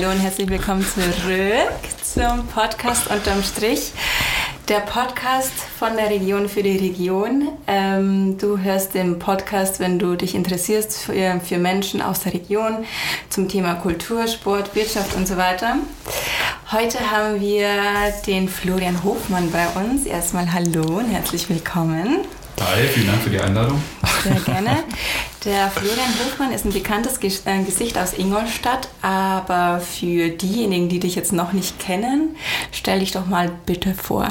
Hallo und herzlich willkommen zurück zum Podcast Unterm Strich. Der Podcast von der Region für die Region. Ähm, du hörst den Podcast, wenn du dich interessierst für, für Menschen aus der Region zum Thema Kultur, Sport, Wirtschaft und so weiter. Heute haben wir den Florian Hofmann bei uns. Erstmal hallo und herzlich willkommen. Hi, vielen Dank für die Einladung. Sehr gerne. Der Florian Hofmann ist ein bekanntes äh, Gesicht aus Ingolstadt, aber für diejenigen, die dich jetzt noch nicht kennen, stell dich doch mal bitte vor.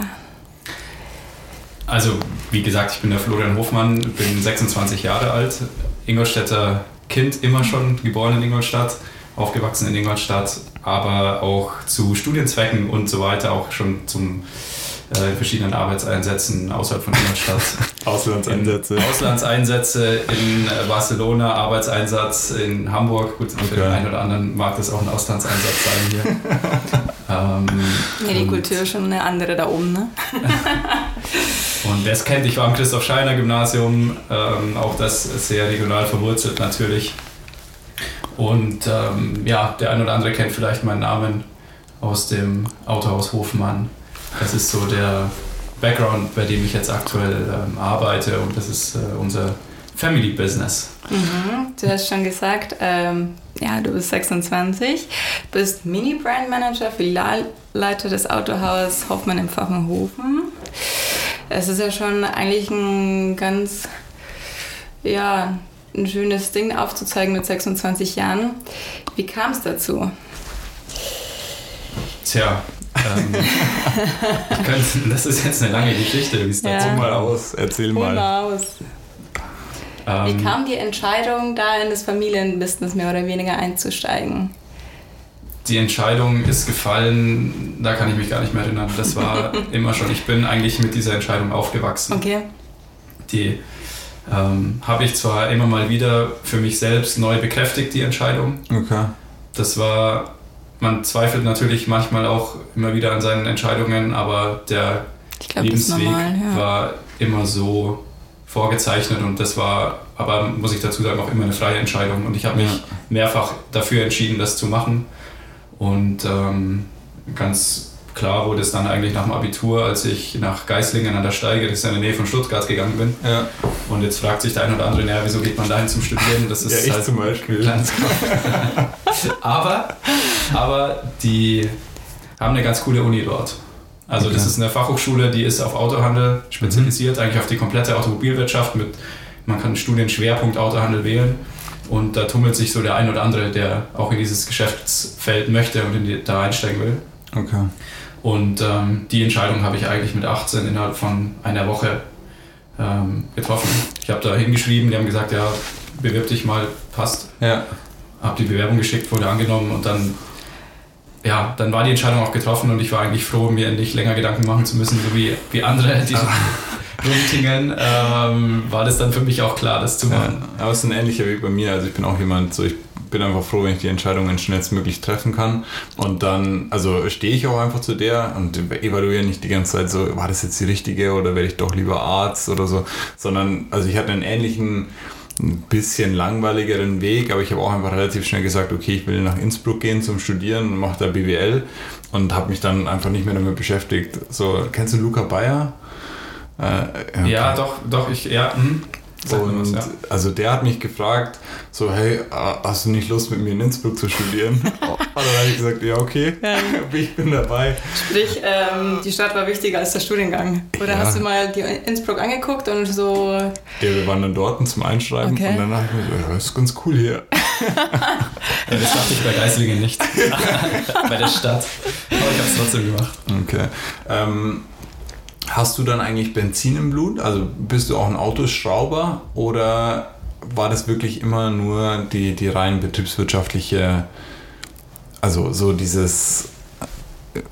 Also, wie gesagt, ich bin der Florian Hofmann, bin 26 Jahre alt, Ingolstädter Kind, immer schon geboren in Ingolstadt, aufgewachsen in Ingolstadt, aber auch zu Studienzwecken und so weiter auch schon zum in verschiedenen Arbeitseinsätzen außerhalb von Ingolstadt. Auslandseinsätze. In Auslandseinsätze in äh, Barcelona, Arbeitseinsatz in Hamburg. Gut, für den einen oder anderen mag das auch ein Auslandseinsatz sein hier. ähm, ja, die Kultur ist schon eine andere da oben, ne? und wer es kennt, ich war am Christoph Scheiner Gymnasium, ähm, auch das sehr regional verwurzelt natürlich. Und ähm, ja, der ein oder andere kennt vielleicht meinen Namen aus dem Autohaus Hofmann das ist so der Background, bei dem ich jetzt aktuell ähm, arbeite und das ist äh, unser Family Business. Mhm. Du hast schon gesagt, ähm, ja, du bist 26, bist Mini-Brand Manager, Filialleiter des Autohauses Hoffmann im Pfaffenhofen. Es ist ja schon eigentlich ein ganz, ja, ein schönes Ding aufzuzeigen mit 26 Jahren. Wie kam es dazu? Tja, ähm, könnte, das ist jetzt eine lange Geschichte, wie es dazu ja. mal aus, erzähl mal. mal aus. Ähm, wie kam die Entscheidung, da in das Familienbusiness mehr oder weniger einzusteigen? Die Entscheidung ist gefallen, da kann ich mich gar nicht mehr erinnern. Das war immer schon, ich bin eigentlich mit dieser Entscheidung aufgewachsen. Okay. Die ähm, habe ich zwar immer mal wieder für mich selbst neu bekräftigt, die Entscheidung. Okay. Das war man zweifelt natürlich manchmal auch immer wieder an seinen Entscheidungen, aber der glaub, Lebensweg normal, ja. war immer so vorgezeichnet und das war, aber muss ich dazu sagen, auch immer eine freie Entscheidung und ich habe mich ja. mehrfach dafür entschieden, das zu machen und ähm, ganz klar wurde es dann eigentlich nach dem Abitur, als ich nach Geislingen an der Steige, das ist in der Nähe von Stuttgart gegangen bin. Ja. Und jetzt fragt sich der ein oder andere, naja, wieso geht man dahin zum Studieren? Das ist ja, ich halt zum Beispiel. Ganz aber, aber die haben eine ganz coole Uni dort. Also okay. das ist eine Fachhochschule, die ist auf Autohandel spezialisiert, mhm. eigentlich auf die komplette Automobilwirtschaft. Mit, man kann Studienschwerpunkt Autohandel wählen. Und da tummelt sich so der ein oder andere, der auch in dieses Geschäftsfeld möchte und die, da einsteigen will. Okay. Und ähm, die Entscheidung habe ich eigentlich mit 18 innerhalb von einer Woche ähm, getroffen. Ich habe da hingeschrieben, die haben gesagt, ja, bewirb dich mal, passt. Ja. Habe die Bewerbung geschickt, wurde angenommen und dann, ja, dann war die Entscheidung auch getroffen und ich war eigentlich froh, mir endlich länger Gedanken machen zu müssen, so wie, wie andere, die rumtingeln, ähm, war das dann für mich auch klar, das zu machen. Ja, aber es ist ein ähnlicher Weg bei mir. Also ich bin auch jemand, so ich bin einfach froh, wenn ich die Entscheidungen schnellstmöglich treffen kann. Und dann, also stehe ich auch einfach zu der und evaluiere nicht die ganze Zeit so, war das jetzt die richtige oder werde ich doch lieber Arzt oder so, sondern, also ich hatte einen ähnlichen, ein bisschen langweiligeren Weg, aber ich habe auch einfach relativ schnell gesagt, okay, ich will nach Innsbruck gehen zum Studieren und mache da BWL und habe mich dann einfach nicht mehr damit beschäftigt. So, kennst du Luca Bayer? Äh, ja, ja, doch, doch, ich, ja. Hm. Und was, ja. also der hat mich gefragt, so, hey, hast du nicht Lust mit mir in Innsbruck zu studieren? und dann habe ich gesagt, ja, okay, ja. ich bin dabei. Sprich, ähm, die Stadt war wichtiger als der Studiengang. Oder ja. hast du mal die Innsbruck angeguckt und so. Ja, wir waren dann dort zum Einschreiben okay. und dann dachte ich mir, ja, das ist ganz cool hier. das dachte ich bei Geislingen nicht. bei der Stadt. Aber ich habe es trotzdem gemacht. Okay. Ähm, Hast du dann eigentlich Benzin im Blut? Also bist du auch ein Autoschrauber oder war das wirklich immer nur die, die rein betriebswirtschaftliche, also so dieses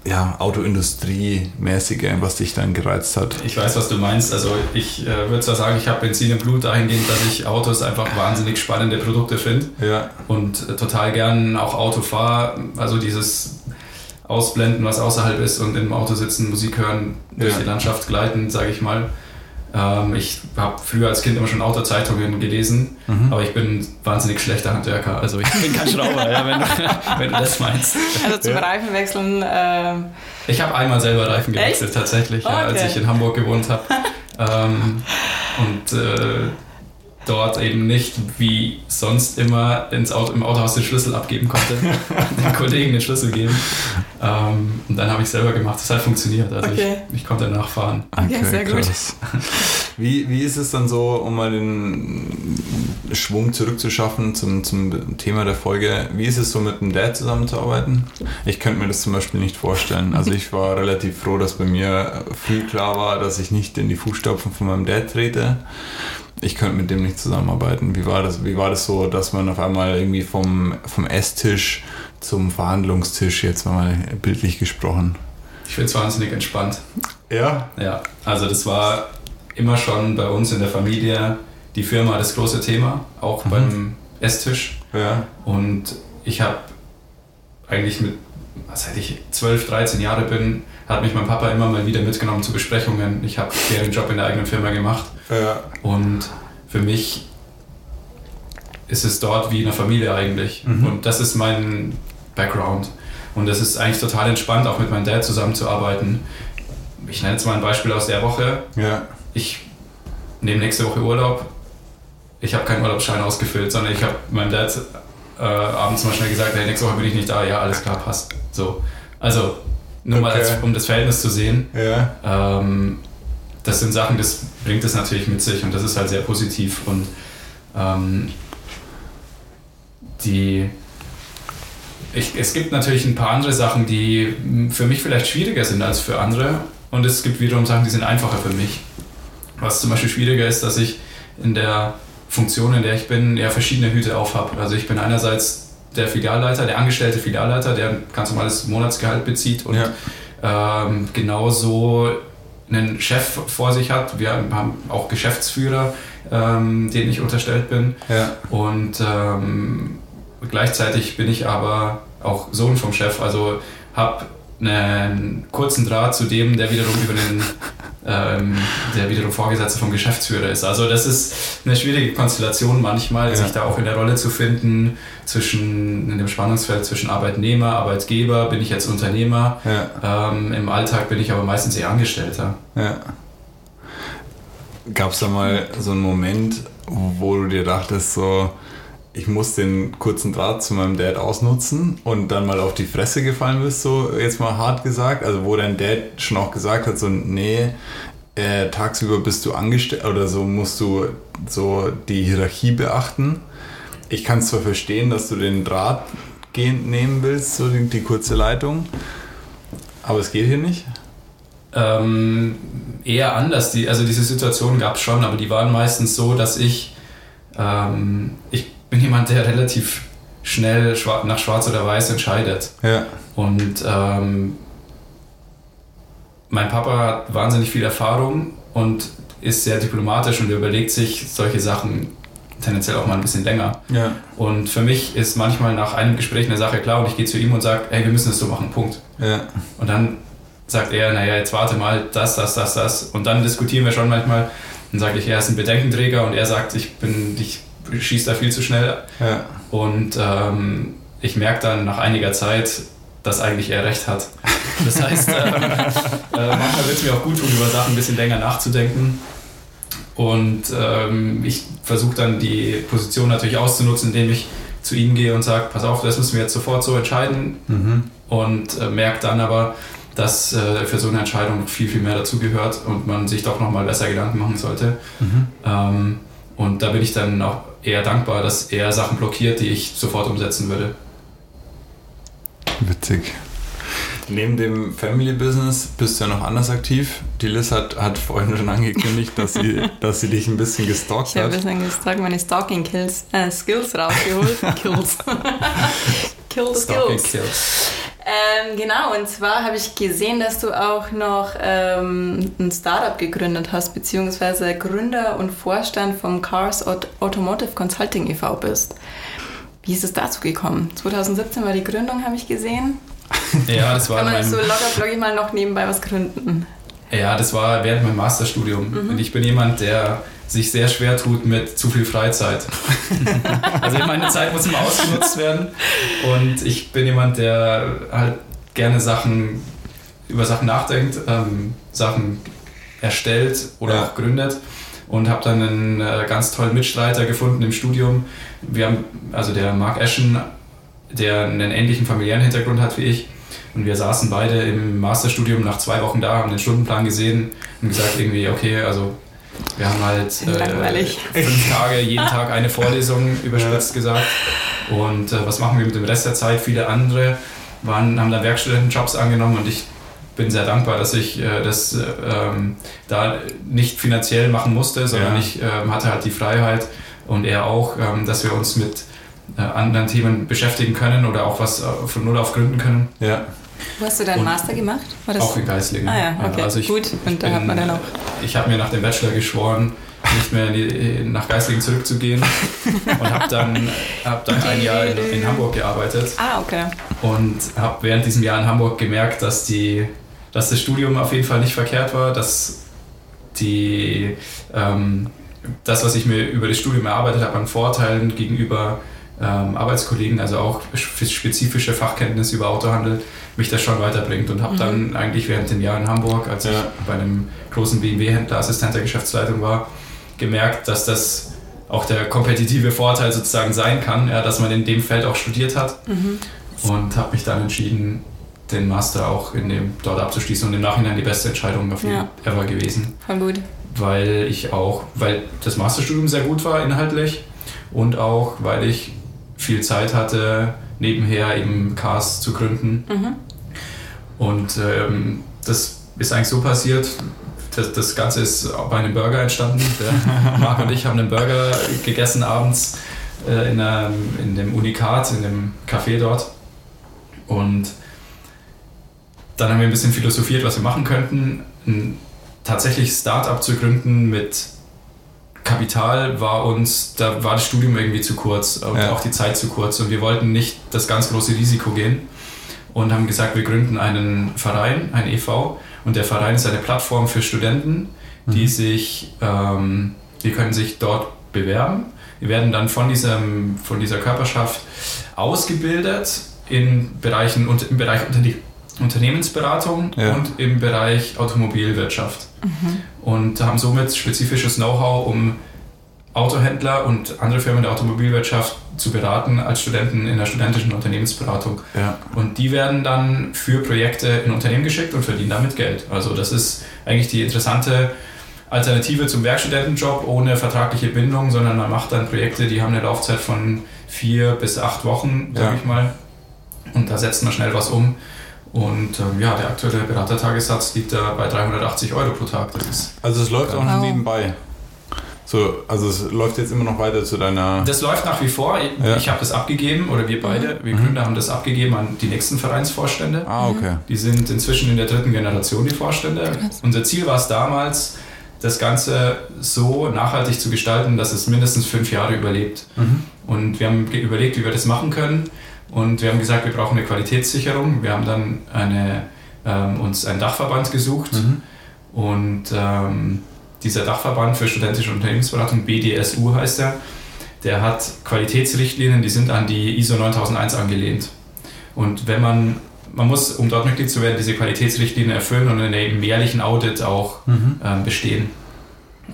ja, Autoindustrie-mäßige, was dich dann gereizt hat? Ich weiß, was du meinst. Also ich äh, würde zwar sagen, ich habe Benzin im Blut dahingehend, dass ich Autos einfach wahnsinnig spannende Produkte finde ja. und äh, total gern auch Auto fahre. Also dieses ausblenden, was außerhalb ist und im Auto sitzen, Musik hören, durch ja. die Landschaft gleiten, sage ich mal. Ähm, ich habe früher als Kind immer schon Autozeitungen gelesen, mhm. aber ich bin wahnsinnig schlechter Handwerker. Also ich bin kein Schrauber, ja, wenn, du, wenn, du, das meinst. Also zum ja. Reifenwechseln. Äh ich habe einmal selber Reifen gewechselt, Echt? tatsächlich, okay. ja, als ich in Hamburg gewohnt habe. ähm, und äh, dort eben nicht wie sonst immer ins Auto, im Autohaus den Schlüssel abgeben konnte, den Kollegen den Schlüssel geben. Ähm, und dann habe ich selber gemacht. Das hat funktioniert. Also okay. ich, ich, konnte nachfahren. Okay, okay sehr krass. gut. Wie, wie ist es dann so, um mal den Schwung zurückzuschaffen zum, zum Thema der Folge, wie ist es so mit dem Dad zusammenzuarbeiten? Ich könnte mir das zum Beispiel nicht vorstellen. Also ich war relativ froh, dass bei mir viel klar war, dass ich nicht in die Fußstapfen von meinem Dad trete ich könnte mit dem nicht zusammenarbeiten. Wie war das, wie war das so, dass man auf einmal irgendwie vom, vom Esstisch zum Verhandlungstisch, jetzt mal bildlich gesprochen? Ich finde es wahnsinnig entspannt. Ja? Ja, also das war immer schon bei uns in der Familie die Firma das große Thema, auch mhm. beim Esstisch. Ja. Und ich habe eigentlich mit, seit ich 12, 13 Jahre bin, hat mich mein Papa immer mal wieder mitgenommen zu Besprechungen. Ich habe den Job in der eigenen Firma gemacht. Ja. Und für mich ist es dort wie in einer Familie eigentlich. Mhm. Und das ist mein Background. Und es ist eigentlich total entspannt, auch mit meinem Dad zusammenzuarbeiten. Ich nenne jetzt mal ein Beispiel aus der Woche. Ja. Ich nehme nächste Woche Urlaub. Ich habe keinen Urlaubsschein ausgefüllt, sondern ich habe meinem Dad äh, abends mal schnell gesagt, hey, nächste Woche bin ich nicht da. Ja, alles klar, passt. So. Also nur okay. mal, als, um das Verhältnis zu sehen. Ja. Ähm, das sind Sachen, das bringt es natürlich mit sich und das ist halt sehr positiv und ähm, die ich, es gibt natürlich ein paar andere Sachen, die für mich vielleicht schwieriger sind als für andere und es gibt wiederum Sachen, die sind einfacher für mich. Was zum Beispiel schwieriger ist, dass ich in der Funktion, in der ich bin, ja verschiedene Hüte auf habe. Also ich bin einerseits der Filialleiter, der angestellte Filialleiter, der ein ganz normales Monatsgehalt bezieht und ja. ähm, genauso einen Chef vor sich hat. Wir haben auch Geschäftsführer, ähm, denen ich unterstellt bin. Ja. Und ähm, gleichzeitig bin ich aber auch Sohn vom Chef, also habe einen kurzen Draht zu dem, der wiederum über den ähm, der wiederum Vorgesetzte vom Geschäftsführer ist. Also das ist eine schwierige Konstellation manchmal, ja. sich da auch in der Rolle zu finden, zwischen in dem Spannungsfeld zwischen Arbeitnehmer, Arbeitgeber, bin ich jetzt Unternehmer, ja. ähm, im Alltag bin ich aber meistens eher Angestellter. Ja. Gab es da mal so einen Moment, wo du dir dachtest, so, ich muss den kurzen Draht zu meinem Dad ausnutzen und dann mal auf die Fresse gefallen bist, so jetzt mal hart gesagt. Also wo dein Dad schon auch gesagt hat, so nee, äh, tagsüber bist du angestellt oder so musst du so die Hierarchie beachten. Ich kann zwar verstehen, dass du den Draht gehen, nehmen willst, so die, die kurze Leitung, aber es geht hier nicht. Ähm, eher anders. Die, also diese Situation gab es schon, aber die waren meistens so, dass ich, ähm, ich jemand, der relativ schnell nach Schwarz oder Weiß entscheidet. Ja. Und ähm, mein Papa hat wahnsinnig viel Erfahrung und ist sehr diplomatisch und überlegt sich solche Sachen tendenziell auch mal ein bisschen länger. Ja. Und für mich ist manchmal nach einem Gespräch eine Sache klar und ich gehe zu ihm und sage, hey, wir müssen das so machen, Punkt. Ja. Und dann sagt er, naja, jetzt warte mal, das, das, das, das. Und dann diskutieren wir schon manchmal. Dann sage ich, er ist ein Bedenkenträger und er sagt, ich bin, ich schießt da viel zu schnell. Ja. Und ähm, ich merke dann nach einiger Zeit, dass eigentlich er recht hat. Das heißt, äh, äh, manchmal wird es mir auch gut tun, über Sachen ein bisschen länger nachzudenken. Und ähm, ich versuche dann die Position natürlich auszunutzen, indem ich zu ihm gehe und sage, pass auf, das müssen wir jetzt sofort so entscheiden. Mhm. Und äh, merke dann aber, dass äh, für so eine Entscheidung viel, viel mehr dazugehört und man sich doch nochmal besser Gedanken machen sollte. Mhm. Ähm, und da bin ich dann auch eher dankbar, dass er Sachen blockiert, die ich sofort umsetzen würde. Witzig. Neben dem Family Business bist du ja noch anders aktiv. Die Liz hat, hat vorhin schon angekündigt, dass sie, dass sie dich ein bisschen gestalkt hat. Ich habe ein bisschen gestalkt, meine Stalking Kills, äh, Skills rausgeholt. Kills. Kill the Stalking Skills. Kills. Ähm, genau, und zwar habe ich gesehen, dass du auch noch ähm, ein Startup gegründet hast, beziehungsweise Gründer und Vorstand vom Cars Automotive Consulting e.V. bist. Wie ist es dazu gekommen? 2017 war die Gründung, habe ich gesehen. Ja, das war Kann man so locker flockig mal noch nebenbei was gründen? Ja, das war während meinem Masterstudium. Mhm. Und ich bin jemand, der sich sehr schwer tut mit zu viel Freizeit. also meine Zeit muss immer ausgenutzt werden. Und ich bin jemand, der halt gerne Sachen über Sachen nachdenkt, ähm, Sachen erstellt oder ja. auch gründet und habe dann einen äh, ganz tollen Mitstreiter gefunden im Studium. Wir haben, also der Mark Eschen, der einen ähnlichen familiären Hintergrund hat wie ich. Und wir saßen beide im Masterstudium nach zwei Wochen da, haben den Stundenplan gesehen und gesagt irgendwie, okay, also wir haben halt äh, fünf Tage, jeden Tag eine Vorlesung überspitzt gesagt. Und äh, was machen wir mit dem Rest der Zeit? Viele andere waren, haben dann Werkstudentenjobs angenommen und ich bin sehr dankbar, dass ich äh, das äh, ähm, da nicht finanziell machen musste, sondern ja. ich ähm, hatte halt die Freiheit und er auch, ähm, dass wir uns mit äh, anderen Themen beschäftigen können oder auch was äh, von Null auf gründen können. Ja. Wo hast du deinen und Master gemacht? auch in Geislingen. Ah ja, okay, also ich, gut. Und da bin, hat man dann auch... Ich habe mir nach dem Bachelor geschworen, nicht mehr die, nach Geislingen zurückzugehen und habe dann, hab dann ein Jahr in, in, Hamburg gearbeitet. Ah, okay. Und habe während diesem Jahr in Hamburg gemerkt, dass, die, dass das Studium auf jeden Fall nicht verkehrt war, dass die, ähm, das, was ich mir über das Studium erarbeitet habe, an Vorteilen gegenüber ähm, Arbeitskollegen, also auch spezifische Fachkenntnisse über Autohandel, mich das schon weiterbringt und habe mhm. dann eigentlich während dem Jahr in Hamburg, als ja. ich bei einem großen BMW-Händler Assistent der Geschäftsleitung war, gemerkt, dass das auch der kompetitive Vorteil sozusagen sein kann, ja, dass man in dem Feld auch studiert hat mhm. und habe mich dann entschieden, den Master auch in dem dort abzuschließen und im Nachhinein die beste Entscheidung auf ja. ever gewesen. Voll gut. Weil ich auch, weil das Masterstudium sehr gut war inhaltlich und auch weil ich viel Zeit hatte, nebenher eben Cars zu gründen. Mhm. Und ähm, das ist eigentlich so passiert. Das, das Ganze ist bei einem Burger entstanden. Der Marc und ich haben einen Burger gegessen abends äh, in, einem, in dem Unikat, in dem Café dort. Und dann haben wir ein bisschen philosophiert, was wir machen könnten. Ein tatsächlich Start-up zu gründen mit Kapital war uns, da war das Studium irgendwie zu kurz und ja. auch die Zeit zu kurz und wir wollten nicht das ganz große Risiko gehen und haben gesagt, wir gründen einen Verein, ein EV und der Verein ist eine Plattform für Studenten, die mhm. sich, ähm, die können sich dort bewerben. Wir werden dann von, diesem, von dieser Körperschaft ausgebildet in Bereichen, im Bereich Unternehmensberatung ja. und im Bereich Automobilwirtschaft. Mhm. Und haben somit spezifisches Know-how, um Autohändler und andere Firmen der Automobilwirtschaft zu beraten als Studenten in der studentischen Unternehmensberatung. Ja. Und die werden dann für Projekte in Unternehmen geschickt und verdienen damit Geld. Also das ist eigentlich die interessante Alternative zum Werkstudentenjob ohne vertragliche Bindung, sondern man macht dann Projekte, die haben eine Laufzeit von vier bis acht Wochen, sage ja. ich mal. Und da setzt man schnell was um. Und ähm, ja, der aktuelle Beratertagessatz liegt da bei 380 Euro pro Tag. Das ist also es läuft auch noch nebenbei. So, also es läuft jetzt immer noch weiter zu deiner. Das läuft nach wie vor. Ich, ja. ich habe das abgegeben oder wir beide, wir mhm. Gründer haben das abgegeben an die nächsten Vereinsvorstände. Ah, okay. Die sind inzwischen in der dritten Generation die Vorstände. Krass. Unser Ziel war es damals, das Ganze so nachhaltig zu gestalten, dass es mindestens fünf Jahre überlebt. Mhm. Und wir haben überlegt, wie wir das machen können. Und wir haben gesagt, wir brauchen eine Qualitätssicherung. Wir haben dann eine, ähm, uns einen Dachverband gesucht mhm. und ähm, dieser Dachverband für studentische Unternehmensberatung, BDSU heißt er, der hat Qualitätsrichtlinien, die sind an die ISO 9001 angelehnt. Und wenn man, man muss, um dort Mitglied zu werden, diese Qualitätsrichtlinien erfüllen und in einem jährlichen Audit auch mhm. ähm, bestehen.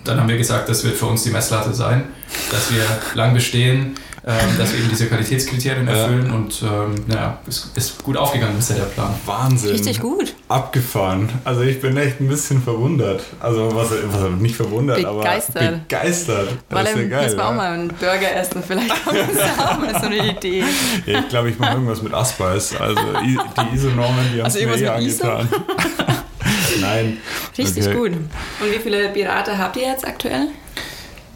Dann haben wir gesagt, das wird für uns die Messlatte sein, dass wir lang bestehen, ähm, dass wir eben diese Qualitätskriterien erfüllen ja. und ähm, naja, es ist gut aufgegangen bisher der Plan. Wahnsinn. Richtig gut. Abgefahren. Also ich bin echt ein bisschen verwundert. Also was, was nicht verwundert, begeistert. aber begeistert. Das ist ja geil. Müssen wir auch mal einen Burger essen, vielleicht kommt uns auch mal so eine Idee. Ja, ich glaube, ich mache irgendwas mit Aspeis. Also die ISO-Normen, die haben es also mir eh angetan. Nein. Richtig okay. gut. Und wie viele Berater habt ihr jetzt aktuell?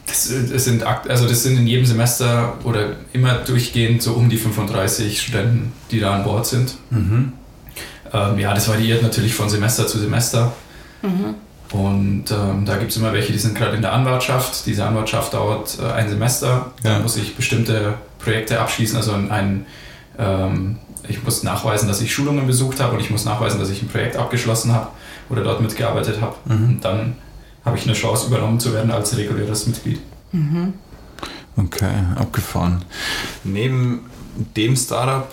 Das, das, sind, also das sind in jedem Semester oder immer durchgehend so um die 35 Studenten, die da an Bord sind. Mhm. Ähm, ja, das variiert natürlich von Semester zu Semester. Mhm. Und ähm, da gibt es immer welche, die sind gerade in der Anwartschaft. Diese Anwartschaft dauert äh, ein Semester. Ja. Da muss ich bestimmte Projekte abschließen, also ein, ähm, ich muss nachweisen, dass ich Schulungen besucht habe und ich muss nachweisen, dass ich ein Projekt abgeschlossen habe oder dort mitgearbeitet habe. Mhm. Und dann habe ich eine Chance, übernommen zu werden als reguläres Mitglied. Mhm. Okay, abgefahren. Neben dem Startup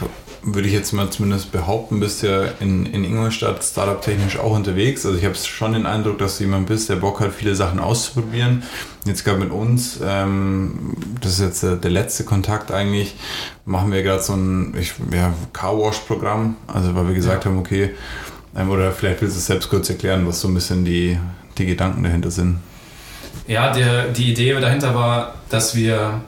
würde ich jetzt mal zumindest behaupten, bist ja in, in Ingolstadt startup-technisch auch unterwegs. Also ich habe schon den Eindruck, dass du jemand bist, der Bock hat, viele Sachen auszuprobieren. Jetzt gerade mit uns, ähm, das ist jetzt der, der, letzte Kontakt eigentlich, machen wir gerade so ein ich, ja, Car-Wash-Programm. Also weil wir gesagt ja. haben, okay, ähm, oder vielleicht willst du es selbst kurz erklären, was so ein bisschen die, die Gedanken dahinter sind. Ja, der, die Idee dahinter war, dass wir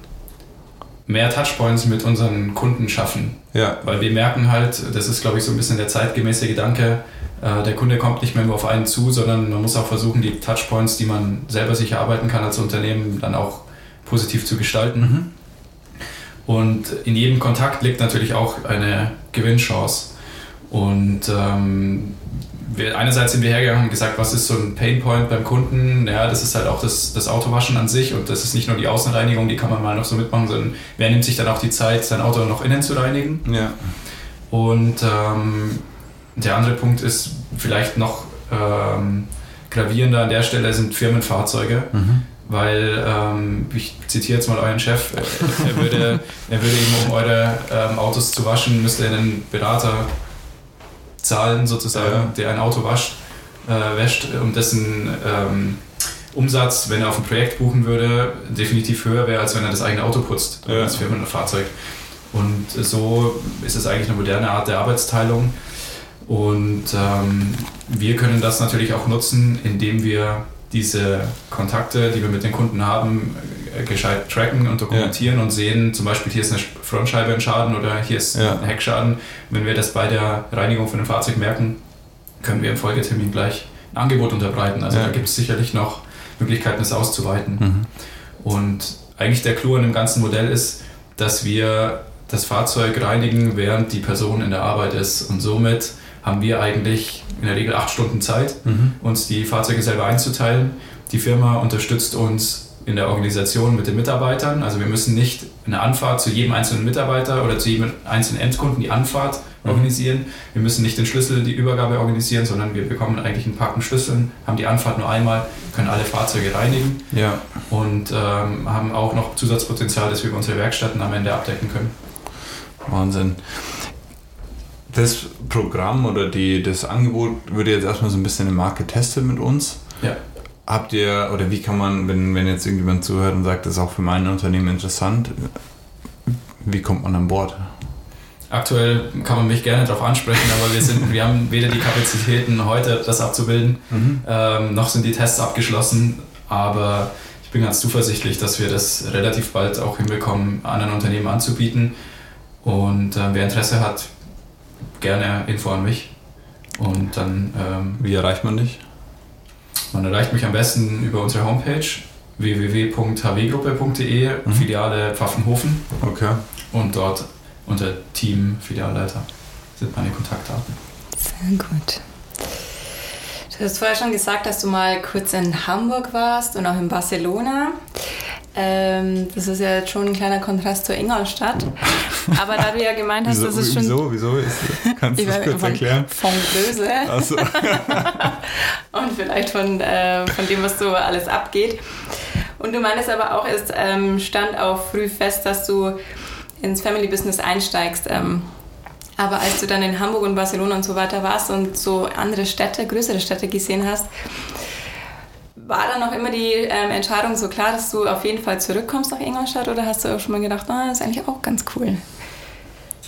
mehr Touchpoints mit unseren Kunden schaffen. Ja. Weil wir merken halt, das ist glaube ich so ein bisschen der zeitgemäße Gedanke, äh, der Kunde kommt nicht mehr nur auf einen zu, sondern man muss auch versuchen, die Touchpoints, die man selber sich erarbeiten kann als Unternehmen, dann auch positiv zu gestalten. Mhm. Und in jedem Kontakt liegt natürlich auch eine Gewinnchance. Und ähm, wir, einerseits sind wir hergegangen und gesagt, was ist so ein Painpoint beim Kunden? Ja, das ist halt auch das, das Autowaschen an sich und das ist nicht nur die Außenreinigung, die kann man mal noch so mitmachen, sondern wer nimmt sich dann auch die Zeit, sein Auto noch innen zu reinigen? Ja. Und ähm, der andere Punkt ist vielleicht noch ähm, gravierender an der Stelle sind Firmenfahrzeuge. Mhm. Weil, ähm, ich zitiere jetzt mal euren Chef, er würde, er würde eben, um eure ähm, Autos zu waschen, müsste er einen Berater zahlen, sozusagen, ja. der ein Auto wascht, äh, wäscht und dessen ähm, Umsatz, wenn er auf ein Projekt buchen würde, definitiv höher wäre, als wenn er das eigene Auto putzt, ja. das Firmenfahrzeug. Und so ist es eigentlich eine moderne Art der Arbeitsteilung. Und ähm, wir können das natürlich auch nutzen, indem wir diese Kontakte, die wir mit den Kunden haben, gescheit tracken und dokumentieren ja. und sehen, zum Beispiel hier ist eine Frontscheibe ein Schaden oder hier ist ja. ein Heckschaden. Wenn wir das bei der Reinigung von dem Fahrzeug merken, können wir im Folgetermin gleich ein Angebot unterbreiten. Also ja. da gibt es sicherlich noch Möglichkeiten, es auszuweiten. Mhm. Und eigentlich der Clou an dem ganzen Modell ist, dass wir das Fahrzeug reinigen, während die Person in der Arbeit ist. Und somit haben wir eigentlich in der Regel acht Stunden Zeit, mhm. uns die Fahrzeuge selber einzuteilen. Die Firma unterstützt uns in der Organisation mit den Mitarbeitern. Also wir müssen nicht eine Anfahrt zu jedem einzelnen Mitarbeiter oder zu jedem einzelnen Endkunden die Anfahrt mhm. organisieren. Wir müssen nicht den Schlüssel, die Übergabe organisieren, sondern wir bekommen eigentlich einen Packen Schlüsseln, haben die Anfahrt nur einmal, können alle Fahrzeuge reinigen ja. und ähm, haben auch noch Zusatzpotenzial, das wir über unsere Werkstätten am Ende abdecken können. Wahnsinn. Das Programm oder die, das Angebot würde jetzt erstmal so ein bisschen im Markt getestet mit uns. Ja. Habt ihr, oder wie kann man, wenn, wenn jetzt irgendjemand zuhört und sagt, das ist auch für mein Unternehmen interessant, wie kommt man an Bord? Aktuell kann man mich gerne darauf ansprechen, aber wir, sind, wir haben weder die Kapazitäten heute, das abzubilden, mhm. ähm, noch sind die Tests abgeschlossen. Aber ich bin ganz zuversichtlich, dass wir das relativ bald auch hinbekommen, anderen Unternehmen anzubieten. Und äh, wer Interesse hat, gerne Info an mich. Und dann. Ähm, wie erreicht man dich? Man erreicht mich am besten über unsere Homepage www.hwgruppe.de, mhm. Filiale Pfaffenhofen. Okay. Und dort unter Team Filialleiter sind meine Kontaktdaten. Sehr gut. Du hast vorher schon gesagt, dass du mal kurz in Hamburg warst und auch in Barcelona. Ähm, das ist ja jetzt schon ein kleiner Kontrast zur Ingolstadt. Aber da du ja gemeint hast, wieso, das ist schon. Wieso? Wieso? Ist, kannst du das kurz von, erklären? Von Böse. Ach so. Und vielleicht von, äh, von dem, was so alles abgeht. Und du meinst aber auch, es ähm, stand auch früh fest, dass du ins Family Business einsteigst. Ähm, aber als du dann in Hamburg und Barcelona und so weiter warst und so andere Städte, größere Städte gesehen hast, war dann noch immer die ähm, Entscheidung so klar, dass du auf jeden Fall zurückkommst nach Ingolstadt oder hast du auch schon mal gedacht, oh, das ist eigentlich auch ganz cool?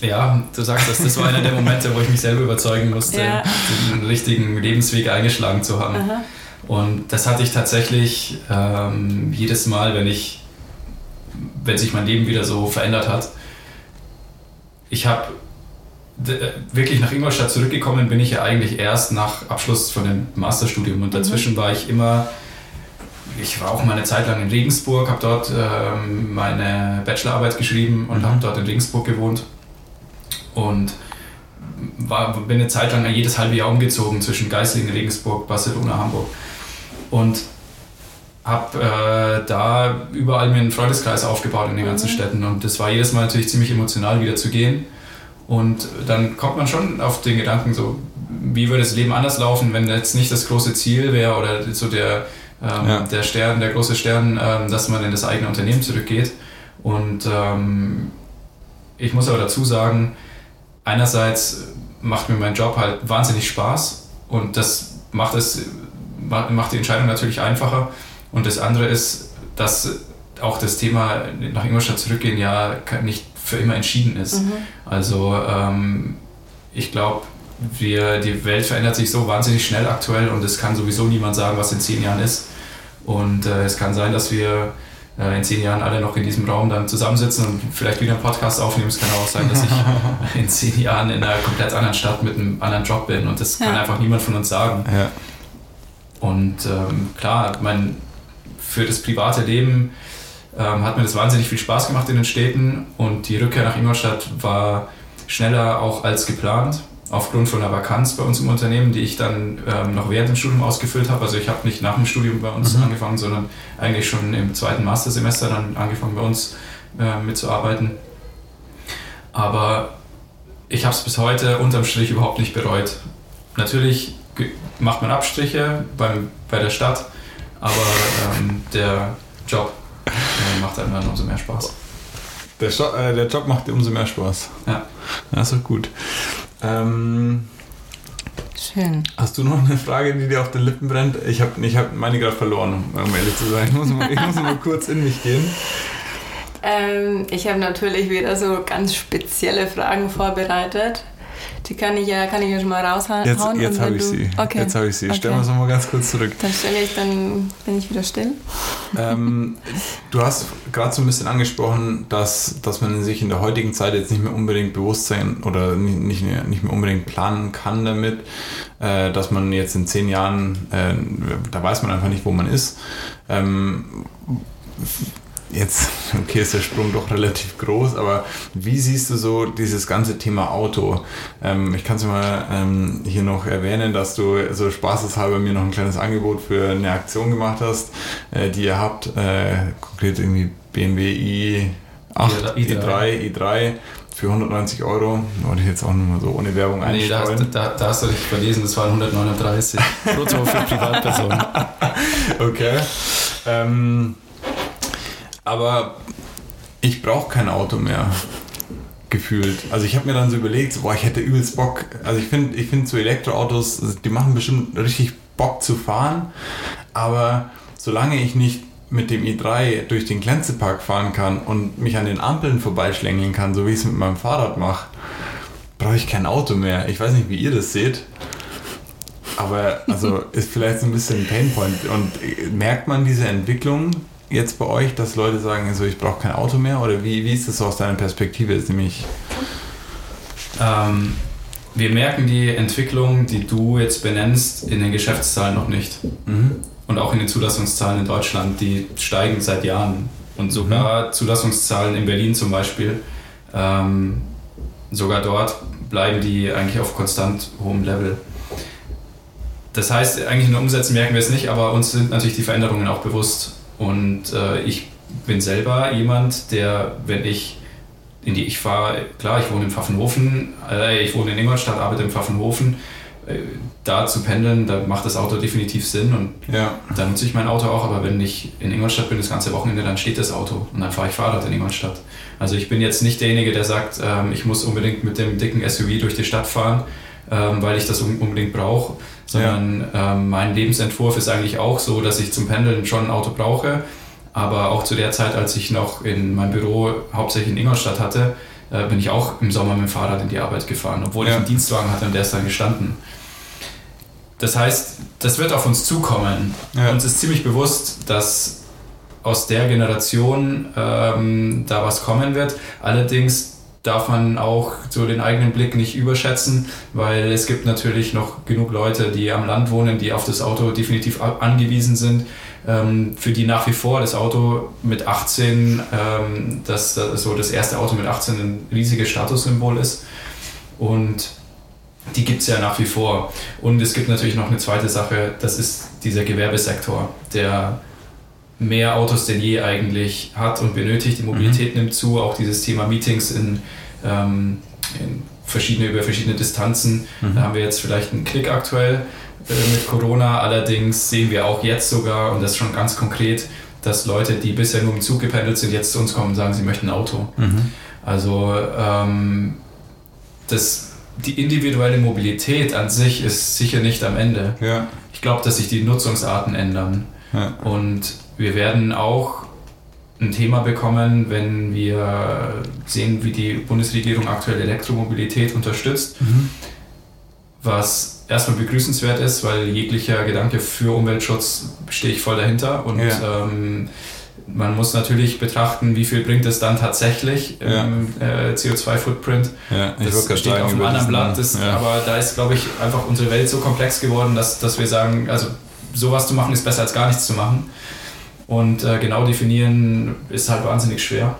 Ja, du sagst das, das war einer der Momente, wo ich mich selber überzeugen musste, ja. den richtigen Lebensweg eingeschlagen zu haben. Aha. Und das hatte ich tatsächlich ähm, jedes Mal, wenn ich, wenn sich mein Leben wieder so verändert hat. Ich habe wirklich nach Ingolstadt zurückgekommen bin ich ja eigentlich erst nach Abschluss von dem Masterstudium und dazwischen mhm. war ich immer ich war auch mal eine Zeit lang in Regensburg, habe dort ähm, meine Bachelorarbeit geschrieben und mhm. habe dort in Regensburg gewohnt. Und war, bin eine Zeit lang jedes halbe Jahr umgezogen zwischen Geislingen, Regensburg, Barcelona, Hamburg. Und habe äh, da überall mir einen Freundeskreis aufgebaut in den ganzen mhm. Städten. Und das war jedes Mal natürlich ziemlich emotional, wieder zu gehen. Und dann kommt man schon auf den Gedanken, so, wie würde das Leben anders laufen, wenn jetzt nicht das große Ziel wäre oder so der, ähm, ja. der Stern, der große Stern, ähm, dass man in das eigene Unternehmen zurückgeht. Und ähm, ich muss aber dazu sagen, einerseits macht mir mein Job halt wahnsinnig Spaß und das macht es macht die Entscheidung natürlich einfacher. Und das andere ist, dass auch das Thema nach Ingolstadt zurückgehen ja nicht für immer entschieden ist. Mhm. Also ähm, ich glaube, die Welt verändert sich so wahnsinnig schnell aktuell und es kann sowieso niemand sagen, was in zehn Jahren ist. Und äh, es kann sein, dass wir äh, in zehn Jahren alle noch in diesem Raum dann zusammensitzen und vielleicht wieder einen Podcast aufnehmen. Es kann auch sein, dass ich in zehn Jahren in einer komplett anderen Stadt mit einem anderen Job bin und das ja. kann einfach niemand von uns sagen. Ja. Und ähm, klar, mein, für das private Leben ähm, hat mir das wahnsinnig viel Spaß gemacht in den Städten und die Rückkehr nach Ingolstadt war schneller auch als geplant aufgrund von einer Vakanz bei uns im Unternehmen, die ich dann ähm, noch während dem Studium ausgefüllt habe. Also ich habe nicht nach dem Studium bei uns mhm. angefangen, sondern eigentlich schon im zweiten Mastersemester dann angefangen bei uns äh, mitzuarbeiten. Aber ich habe es bis heute unterm Strich überhaupt nicht bereut. Natürlich macht man Abstriche beim, bei der Stadt, aber ähm, der Job äh, macht einem dann umso mehr Spaß. Der, Job, äh, der Job macht dir umso mehr Spaß. Ja. Das ist doch gut. Ähm, Schön. Hast du noch eine Frage, die dir auf den Lippen brennt? Ich habe ich hab meine gerade verloren, um ehrlich zu sein. Ich muss mal, ich muss mal kurz in mich gehen. Ähm, ich habe natürlich wieder so ganz spezielle Fragen vorbereitet. Die kann ich ja, kann ich ja schon mal raushauen. Jetzt, jetzt habe ich sie. Okay. Jetzt habe ich sie. Okay. Stellen wir es nochmal ganz kurz zurück. Dann stelle ich, dann bin ich wieder still. Ähm, du hast gerade so ein bisschen angesprochen, dass, dass man sich in der heutigen Zeit jetzt nicht mehr unbedingt bewusst sein oder nicht, nicht mehr unbedingt planen kann damit, äh, dass man jetzt in zehn Jahren, äh, da weiß man einfach nicht, wo man ist. Ähm, jetzt, okay, ist der Sprung doch relativ groß, aber wie siehst du so dieses ganze Thema Auto? Ähm, ich kann es mal ähm, hier noch erwähnen, dass du so spaßeshalber mir noch ein kleines Angebot für eine Aktion gemacht hast, äh, die ihr habt, äh, konkret irgendwie BMW i8, i3, i3 für 190 Euro. Wollte ich jetzt auch nur mal so ohne Werbung einstreuen. Nee, da, da, da, hast du dich verlesen, das waren 139. Brutto für Privatpersonen. okay. Ähm, aber ich brauche kein Auto mehr. Gefühlt. Also ich habe mir dann so überlegt, boah, ich hätte übelst Bock. Also ich finde, ich finde so Elektroautos, die machen bestimmt richtig Bock zu fahren. Aber solange ich nicht mit dem i3 durch den Glänzepark fahren kann und mich an den Ampeln vorbeischlängeln kann, so wie ich es mit meinem Fahrrad mache, brauche ich kein Auto mehr. Ich weiß nicht, wie ihr das seht. Aber also ist vielleicht so ein bisschen ein Painpoint. Und merkt man diese Entwicklung jetzt bei euch, dass Leute sagen, also ich brauche kein Auto mehr? Oder wie, wie ist das so aus deiner Perspektive? Ist nämlich ähm, wir merken die Entwicklung, die du jetzt benennst, in den Geschäftszahlen noch nicht. Mhm. Und auch in den Zulassungszahlen in Deutschland, die steigen seit Jahren. Und sogar mhm. Zulassungszahlen in Berlin zum Beispiel, ähm, sogar dort bleiben die eigentlich auf konstant hohem Level. Das heißt, eigentlich in den Umsätzen merken wir es nicht, aber uns sind natürlich die Veränderungen auch bewusst. Und äh, ich bin selber jemand, der, wenn ich in die ich fahre, klar, ich wohne in Pfaffenhofen, äh, ich wohne in Ingolstadt, arbeite in Pfaffenhofen, äh, da zu pendeln, da macht das Auto definitiv Sinn und ja. da nutze ich mein Auto auch, aber wenn ich in Ingolstadt bin das ganze Wochenende, dann steht das Auto und dann fahre ich Fahrrad in Ingolstadt. Also ich bin jetzt nicht derjenige, der sagt, ähm, ich muss unbedingt mit dem dicken SUV durch die Stadt fahren, ähm, weil ich das unbedingt brauche, sondern ja. ähm, mein Lebensentwurf ist eigentlich auch so, dass ich zum Pendeln schon ein Auto brauche, aber auch zu der Zeit, als ich noch in meinem Büro hauptsächlich in Ingolstadt hatte, äh, bin ich auch im Sommer mit dem Fahrrad in die Arbeit gefahren, obwohl ja. ich einen Dienstwagen hatte und der ist dann gestanden. Das heißt, das wird auf uns zukommen. Ja. Uns ist ziemlich bewusst, dass aus der Generation ähm, da was kommen wird. Allerdings darf man auch so den eigenen Blick nicht überschätzen, weil es gibt natürlich noch genug Leute, die am Land wohnen, die auf das Auto definitiv angewiesen sind, ähm, für die nach wie vor das Auto mit 18, ähm, das, so das erste Auto mit 18 ein riesiges Statussymbol ist. Und die gibt es ja nach wie vor. Und es gibt natürlich noch eine zweite Sache, das ist dieser Gewerbesektor, der mehr Autos denn je eigentlich hat und benötigt. Die Mobilität mhm. nimmt zu, auch dieses Thema Meetings in, ähm, in verschiedene über verschiedene Distanzen. Mhm. Da haben wir jetzt vielleicht einen Klick aktuell äh, mit Corona. Allerdings sehen wir auch jetzt sogar, und das schon ganz konkret, dass Leute, die bisher nur im Zug gependelt sind, jetzt zu uns kommen und sagen, sie möchten ein Auto. Mhm. Also ähm, das, die individuelle Mobilität an sich ist sicher nicht am Ende. Ja. Ich glaube, dass sich die Nutzungsarten ändern. Ja. Und wir werden auch ein Thema bekommen, wenn wir sehen, wie die Bundesregierung aktuell Elektromobilität unterstützt, mhm. was erstmal begrüßenswert ist, weil jeglicher Gedanke für Umweltschutz stehe ich voll dahinter und ja. ähm, man muss natürlich betrachten, wie viel bringt es dann tatsächlich ja. im äh, CO2-Footprint. Ja, das steht auf einem anderen Blatt, das, ja. aber da ist, glaube ich, einfach unsere Welt so komplex geworden, dass, dass wir sagen, also sowas zu machen ist besser als gar nichts zu machen. Und äh, genau definieren ist halt wahnsinnig schwer.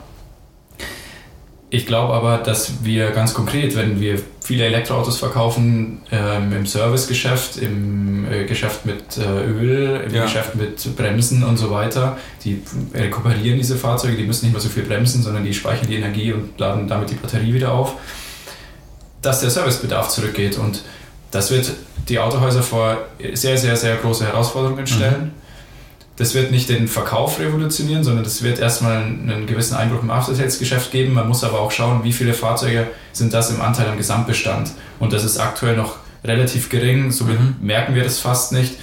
Ich glaube aber, dass wir ganz konkret, wenn wir viele Elektroautos verkaufen, ähm, im Servicegeschäft, im äh, Geschäft mit äh, Öl, im ja. Geschäft mit Bremsen und so weiter, die rekuperieren diese Fahrzeuge, die müssen nicht mehr so viel bremsen, sondern die speichern die Energie und laden damit die Batterie wieder auf, dass der Servicebedarf zurückgeht. Und das wird die Autohäuser vor sehr, sehr, sehr große Herausforderungen stellen. Mhm das wird nicht den Verkauf revolutionieren, sondern das wird erstmal einen gewissen Einbruch im After-Sales-Geschäft geben. Man muss aber auch schauen, wie viele Fahrzeuge sind das im Anteil am Gesamtbestand. Und das ist aktuell noch relativ gering, somit mhm. merken wir das fast nicht.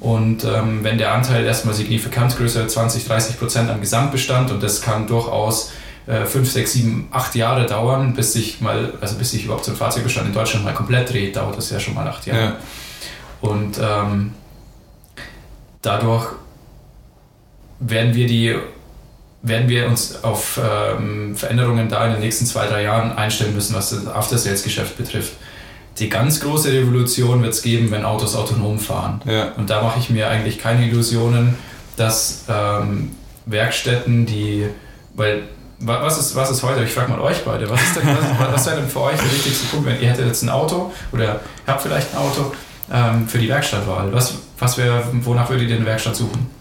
Und ähm, wenn der Anteil erstmal signifikant größer 20, 30 Prozent am Gesamtbestand und das kann durchaus äh, 5, 6, 7, 8 Jahre dauern, bis sich mal, also bis sich überhaupt so ein Fahrzeugbestand in Deutschland mal komplett dreht, dauert das ja schon mal 8 Jahre. Ja. Und ähm, dadurch werden wir die werden wir uns auf ähm, Veränderungen da in den nächsten zwei, drei Jahren einstellen müssen, was das After-Sales-Geschäft betrifft. Die ganz große Revolution wird es geben, wenn Autos autonom fahren. Ja. Und da mache ich mir eigentlich keine Illusionen, dass ähm, Werkstätten, die, weil was ist, was ist heute? Ich frage mal euch beide, was, ist denn, was, was wäre denn für euch der wichtigste Punkt, wenn ihr hättet jetzt ein Auto oder habt vielleicht ein Auto ähm, für die Werkstattwahl? Was, was wär, wonach würdet ihr eine Werkstatt suchen?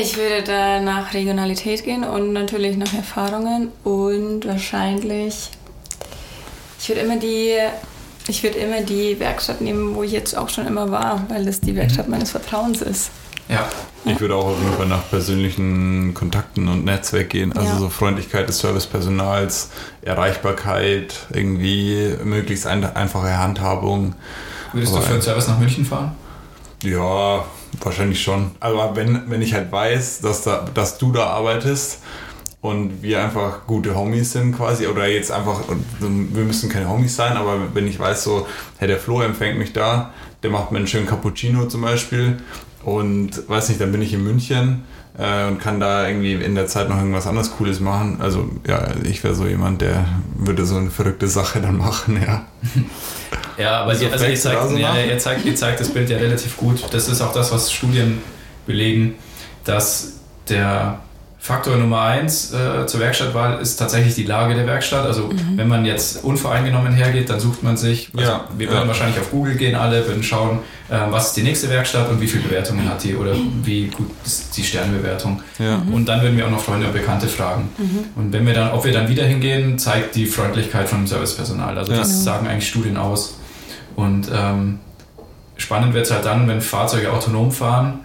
Ich würde da nach Regionalität gehen und natürlich nach Erfahrungen und wahrscheinlich, ich würde immer die, ich würde immer die Werkstatt nehmen, wo ich jetzt auch schon immer war, weil das die Werkstatt meines Vertrauens ist. Ja. Ich würde auch auf jeden Fall nach persönlichen Kontakten und Netzwerk gehen. Also ja. so Freundlichkeit des Servicepersonals, Erreichbarkeit, irgendwie möglichst einfache Handhabung. Würdest Aber du für einen Service nach München fahren? Ja, Wahrscheinlich schon. Aber wenn, wenn ich halt weiß, dass, da, dass du da arbeitest und wir einfach gute Homies sind quasi, oder jetzt einfach, wir müssen keine Homies sein, aber wenn ich weiß, so, hey, der Flo empfängt mich da, der macht mir einen schönen Cappuccino zum Beispiel und weiß nicht, dann bin ich in München äh, und kann da irgendwie in der Zeit noch irgendwas anderes Cooles machen. Also ja, ich wäre so jemand, der würde so eine verrückte Sache dann machen, ja. Ja, aber die, also ihr, zeigt, so ja, ihr, zeigt, ihr zeigt das Bild ja relativ gut. Das ist auch das, was Studien belegen, dass der Faktor Nummer eins äh, zur Werkstattwahl ist tatsächlich die Lage der Werkstatt. Also mhm. wenn man jetzt unvoreingenommen hergeht, dann sucht man sich, also ja, wir würden ja. wahrscheinlich auf Google gehen alle, würden schauen, äh, was ist die nächste Werkstatt und wie viele Bewertungen hat die oder wie gut ist die Sternbewertung. Ja. Mhm. Und dann würden wir auch noch Freunde und Bekannte fragen. Mhm. Und wenn wir dann, ob wir dann wieder hingehen, zeigt die Freundlichkeit von dem Servicepersonal. Also das sagen eigentlich Studien aus. Und ähm, spannend wird es halt dann, wenn Fahrzeuge autonom fahren,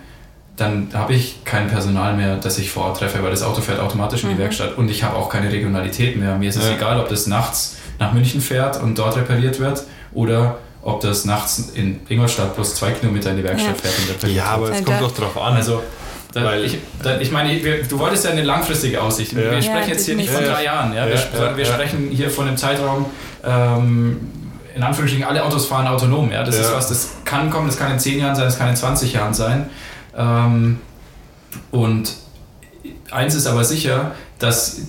dann habe ich kein Personal mehr, das ich vor Ort treffe, weil das Auto fährt automatisch in die mhm. Werkstatt und ich habe auch keine Regionalität mehr. Mir ist es ja. egal, ob das nachts nach München fährt und dort repariert wird oder ob das nachts in Ingolstadt plus zwei Kilometer in die Werkstatt ja. fährt und repariert ja, wird. Ja, aber es kommt doch drauf an. Also, da, Weil ich, da, ich meine, wir, du wolltest ja eine langfristige Aussicht. Ja. Wir sprechen jetzt hier nicht von drei Jahren. Ja? Wir, wir sprechen hier von einem Zeitraum, ähm, in Anführungsstrichen, alle Autos fahren autonom. Ja? Das ja. ist was, das kann kommen, das kann in 10 Jahren sein, das kann in 20 Jahren sein. Ähm, und eins ist aber sicher, dass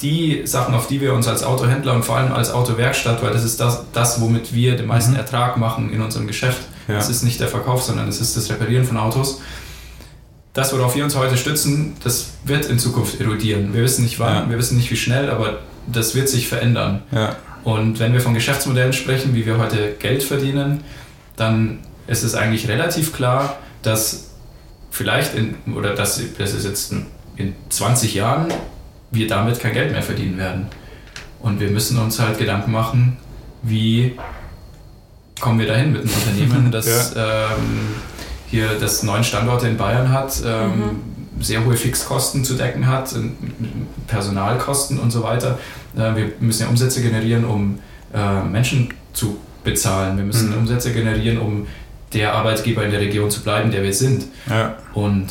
die Sachen, auf die wir uns als Autohändler und vor allem als Autowerkstatt, weil das ist das, das womit wir den meisten mhm. Ertrag machen in unserem Geschäft. Ja. Das ist nicht der Verkauf, sondern das ist das Reparieren von Autos. Das, worauf wir uns heute stützen, das wird in Zukunft erodieren. Wir wissen nicht wann, ja. wir wissen nicht wie schnell, aber das wird sich verändern. Ja. Und wenn wir von Geschäftsmodellen sprechen, wie wir heute Geld verdienen, dann ist es eigentlich relativ klar, dass vielleicht in, oder dass das ist jetzt in 20 Jahren wir damit kein Geld mehr verdienen werden. Und wir müssen uns halt Gedanken machen, wie kommen wir dahin mit einem Unternehmen, das ja. ähm, hier das neun Standorte in Bayern hat, ähm, mhm. sehr hohe Fixkosten zu decken hat, Personalkosten und so weiter. Äh, wir müssen ja Umsätze generieren, um äh, Menschen zu bezahlen. Wir müssen mhm. Umsätze generieren, um der Arbeitgeber in der Region zu bleiben, der wir sind. Ja. Und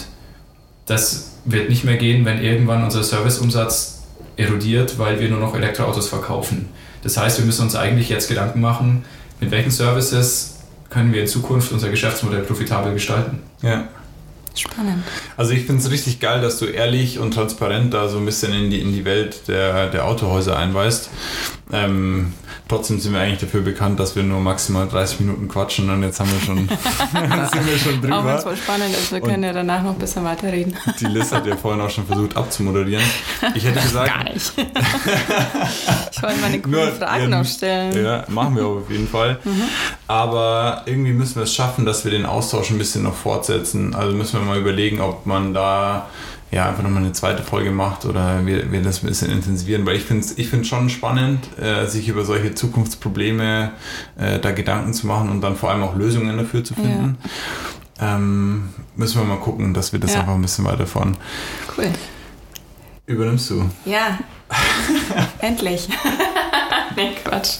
das wird nicht mehr gehen, wenn irgendwann unser Serviceumsatz erodiert, weil wir nur noch Elektroautos verkaufen. Das heißt, wir müssen uns eigentlich jetzt Gedanken machen, mit welchen Services können wir in Zukunft unser Geschäftsmodell profitabel gestalten. Ja. Spannend. Also ich finde es richtig geil, dass du ehrlich und transparent da so ein bisschen in die, in die Welt der, der Autohäuser einweist. Ähm, Trotzdem sind wir eigentlich dafür bekannt, dass wir nur maximal 30 Minuten quatschen und jetzt haben wir schon, sind wir schon drüber. Auch wenn es voll spannend ist, wir können ja danach noch ein bisschen weiterreden. Die Liz hat ja vorhin auch schon versucht abzumoderieren. Ich hätte gesagt... Gar nicht. ich wollte meine coolen Fragen noch stellen. Ja, machen wir auf jeden Fall. Mhm. Aber irgendwie müssen wir es schaffen, dass wir den Austausch ein bisschen noch fortsetzen. Also müssen wir mal überlegen, ob man da ja, einfach nochmal eine zweite Folge macht oder wir, wir das ein bisschen intensivieren, weil ich finde es ich schon spannend, äh, sich über solche Zukunftsprobleme äh, da Gedanken zu machen und dann vor allem auch Lösungen dafür zu finden. Ja. Ähm, müssen wir mal gucken, dass wir das ja. einfach ein bisschen weiterfahren. Cool. Übernimmst du? Ja. Endlich. Nee, Quatsch.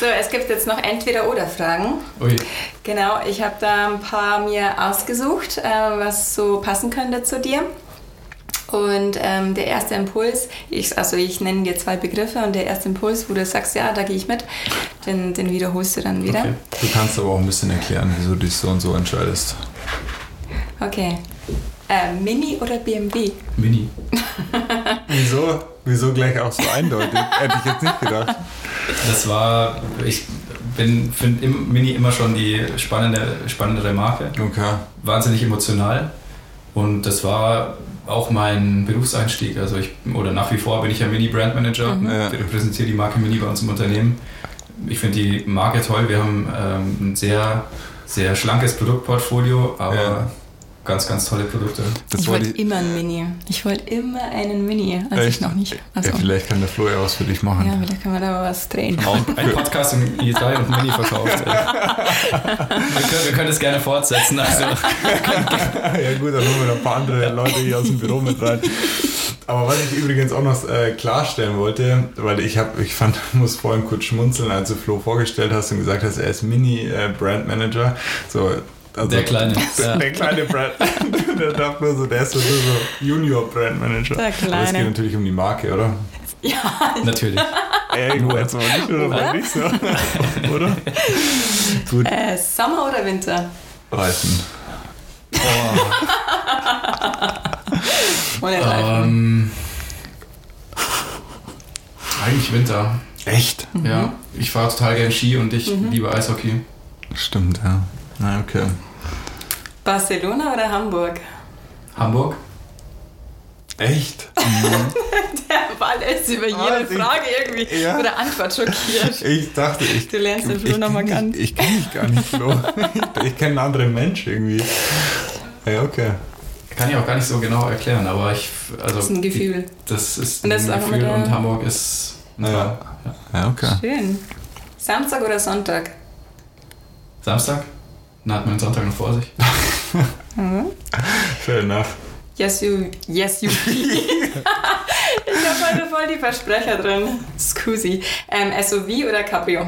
So, es gibt jetzt noch Entweder-Oder-Fragen. Ui. Genau, ich habe da ein paar mir ausgesucht, äh, was so passen könnte zu dir. Und ähm, der erste Impuls, ich, also ich nenne dir zwei Begriffe und der erste Impuls, wo du sagst, ja, da gehe ich mit, den, den wiederholst du dann wieder. Okay. Du kannst aber auch ein bisschen erklären, wieso du dich so und so entscheidest. Okay. Äh, Mini oder BMW? Mini. wieso? Wieso gleich auch so eindeutig? Hätte ich jetzt nicht gedacht. Das war, ich finde Mini immer schon die spannende, spannendere Marke. Okay. Wahnsinnig emotional. Und das war auch mein Berufseinstieg. Also ich, oder nach wie vor bin ich ja Mini-Brand-Manager. Mhm. Ja. Ich repräsentiere die Marke Mini bei uns im Unternehmen. Ich finde die Marke toll. Wir haben ähm, ein sehr, sehr schlankes Produktportfolio, aber ja ganz, ganz tolle Produkte. Das ich wollte immer einen Mini. Ich wollte immer einen Mini, als Echt? ich noch nicht. Also. Ja, vielleicht kann der Flo ja was für dich machen. Ja, vielleicht können wir da mal was drehen. Ein Podcast im i3 und Mini verkauft. wir, können, wir können das gerne fortsetzen. Also. ja gut, dann holen wir noch ein paar andere Leute hier aus dem Büro mit rein. Aber was ich übrigens auch noch äh, klarstellen wollte, weil ich habe, ich fand, muss vorhin kurz schmunzeln, als du Flo vorgestellt hast und gesagt hast, er ist Mini-Brand äh, Manager. So, also der kleine. Der kleine Brand. der darf nur so, der ist so, so Junior Brand Manager. Der kleine. Aber es geht natürlich um die Marke, oder? Ja. Natürlich. Ey, nur jetzt mal nicht, oder? oder? Nicht so. oder? Gut. Äh, Sommer oder Winter? Reifen. Oh. Ohne Reifen. Um, eigentlich Winter. Echt? Mhm. Ja. Ich fahre total gern Ski und ich mhm. liebe Eishockey. Stimmt, ja. Na, okay. Barcelona oder Hamburg? Hamburg. Echt? Der Ball ist über jede Was, Frage irgendwie ja. oder Antwort schockiert. Ich dachte, ich. Du lernst den Flo nochmal ganz. Ich kenne dich gar nicht, Flo. ich, kenne einen anderen Mensch irgendwie. Ja, okay. Kann ich auch gar nicht so genau erklären, aber ich. Also, das ist ein Gefühl. Das ist ein das Gefühl und Hamburg ist. Ja. ja. ja, okay. Schön. Samstag oder Sonntag? Samstag? Dann hat man den Sonntag noch vor sich. mhm. Fair enough. Yes, you. Yes, you. ich habe heute voll die Versprecher drin. Scusi. Ähm, SUV oder Cabrio?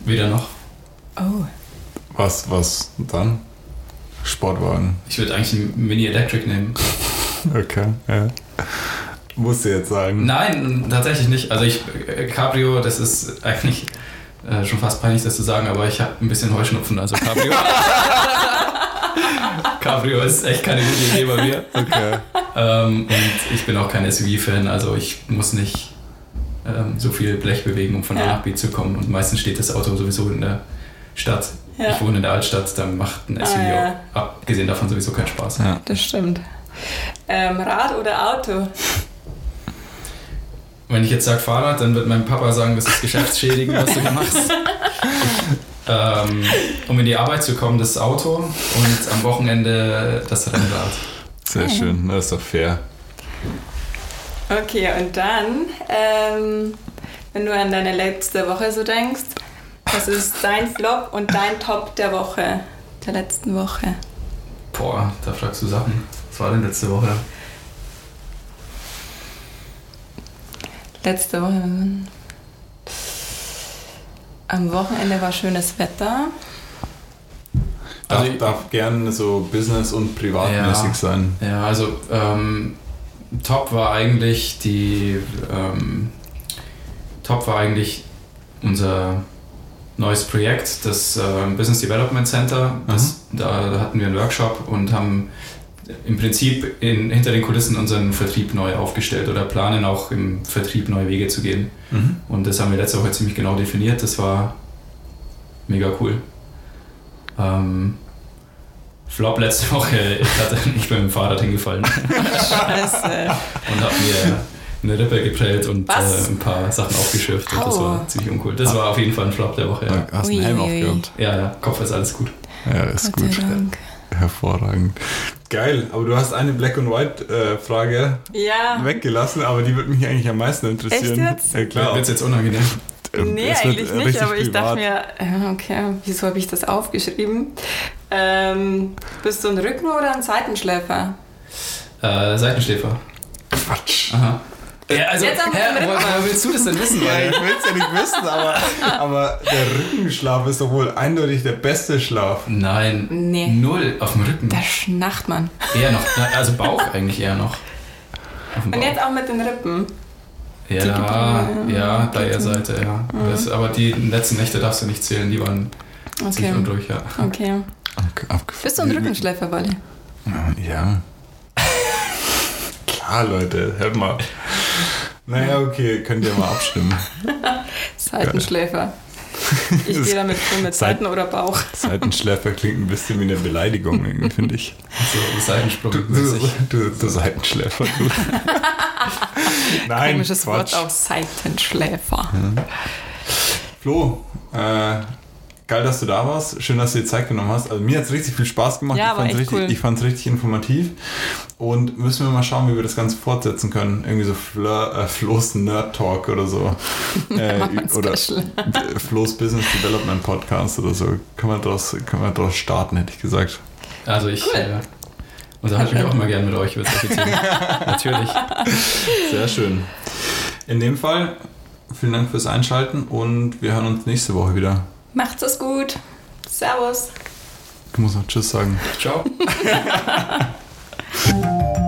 Weder noch. Oh. Was, was dann? Sportwagen. Ich würde eigentlich einen Mini Electric nehmen. okay, ja. Musst du jetzt sagen. Nein, tatsächlich nicht. Also ich, äh, Cabrio, das ist eigentlich äh, schon fast peinlich, das zu sagen, aber ich habe ein bisschen Heuschnupfen, also Cabrio. Cabrio ist echt keine gute Idee bei mir. Okay. Ähm, und ich bin auch kein SUV-Fan, also ich muss nicht ähm, so viel Blech bewegen, um von ja. A nach B zu kommen. Und meistens steht das Auto sowieso in der Stadt. Ja. Ich wohne in der Altstadt, da macht ein SUV ah, ja. auch, abgesehen davon sowieso keinen Spaß. Ja. Das stimmt. Ähm, Rad oder Auto? Wenn ich jetzt sage Fahrrad, dann wird mein Papa sagen, das ist geschäftsschädigend, was du da machst. ähm, um in die Arbeit zu kommen, das Auto und am Wochenende das Rennrad. Sehr schön, das ist doch fair. Okay, und dann, ähm, wenn du an deine letzte Woche so denkst, was ist dein Flop und dein Top der Woche, der letzten Woche? Boah, da fragst du Sachen. Was war denn letzte Woche? Letzte Woche. Am Wochenende war schönes Wetter. Darf, also, darf gern so business- und privatmäßig ja, sein. Ja, also ähm, top war eigentlich die ähm, top war eigentlich unser neues Projekt, das äh, Business Development Center. Das, da, da, hatten wir einen Workshop und haben im Prinzip in, hinter den Kulissen unseren Vertrieb neu aufgestellt oder planen auch im Vertrieb neue Wege zu gehen. Mhm. Und das haben wir letzte Woche ziemlich genau definiert. Das war mega cool. Ähm, Flop letzte Woche, ich, bin mit dem Fahrrad hingefallen. Scheiße. und habe mir eine Rippe geprellt und äh, ein paar Sachen aufgeschürft. Und das war ziemlich uncool. Das war auf jeden Fall ein Flop der Woche. Ja. Hast du einen Helm aufgehabt? Ja, ja, Kopf ist alles gut. Ja, ist Gott gut. Hervorragend. Geil, aber du hast eine Black and White äh, Frage ja. weggelassen, aber die würde mich eigentlich am meisten interessieren. Echt jetzt? Ja, klar. Wird jetzt unangenehm? Ähm, nee, eigentlich nicht, aber ich dachte mir, okay, wieso habe ich das aufgeschrieben? Ähm, bist du ein Rücken- oder ein Seitenschläfer? Äh, Seitenschläfer. Quatsch. Aha. Ja, also, hä, woher willst du das denn wissen? Ja, ich will es ja nicht wissen, aber, aber der Rückenschlaf ist doch wohl eindeutig der beste Schlaf. Nein, nee. null auf dem Rücken. Da schnarcht man. Eher noch, also Bauch eigentlich eher noch. Und jetzt auch mit den Rippen. Ja, die ja, bei der Seite, ja. Mhm. Das, aber die letzten Nächte darfst du nicht zählen, die waren okay. ziemlich undurch, ja. Okay. Bist du ein Rückenschleifer, Wally? Ja. Klar, Leute, hört mal. Naja, okay, könnt ihr mal abstimmen. Seitenschläfer. Ich gehe damit rum mit Seiten oder Bauch. Seitenschläfer klingt ein bisschen wie eine Beleidigung, finde ich. So Seitensprung. Du, du, du, du Seitenschläfer, du. Nein, Komisches Quatsch. Wort auch Seitenschläfer. Ja. Flo, äh, geil, dass du da warst. Schön, dass du dir Zeit genommen hast. Also mir hat es richtig viel Spaß gemacht. Ja, ich fand es richtig, richtig informativ. Und müssen wir mal schauen, wie wir das Ganze fortsetzen können. Irgendwie so Fleur, äh, Flo's Nerd Talk oder so. äh, oder Flo's Business Development Podcast oder so. Können wir daraus, können wir daraus starten, hätte ich gesagt. Also ich cool. äh, unterhalte mich auch immer gerne mit euch über Themen. Natürlich. Sehr schön. In dem Fall vielen Dank fürs Einschalten und wir hören uns nächste Woche wieder. Macht's es gut. Servus. Ich muss noch Tschüss sagen. Ciao.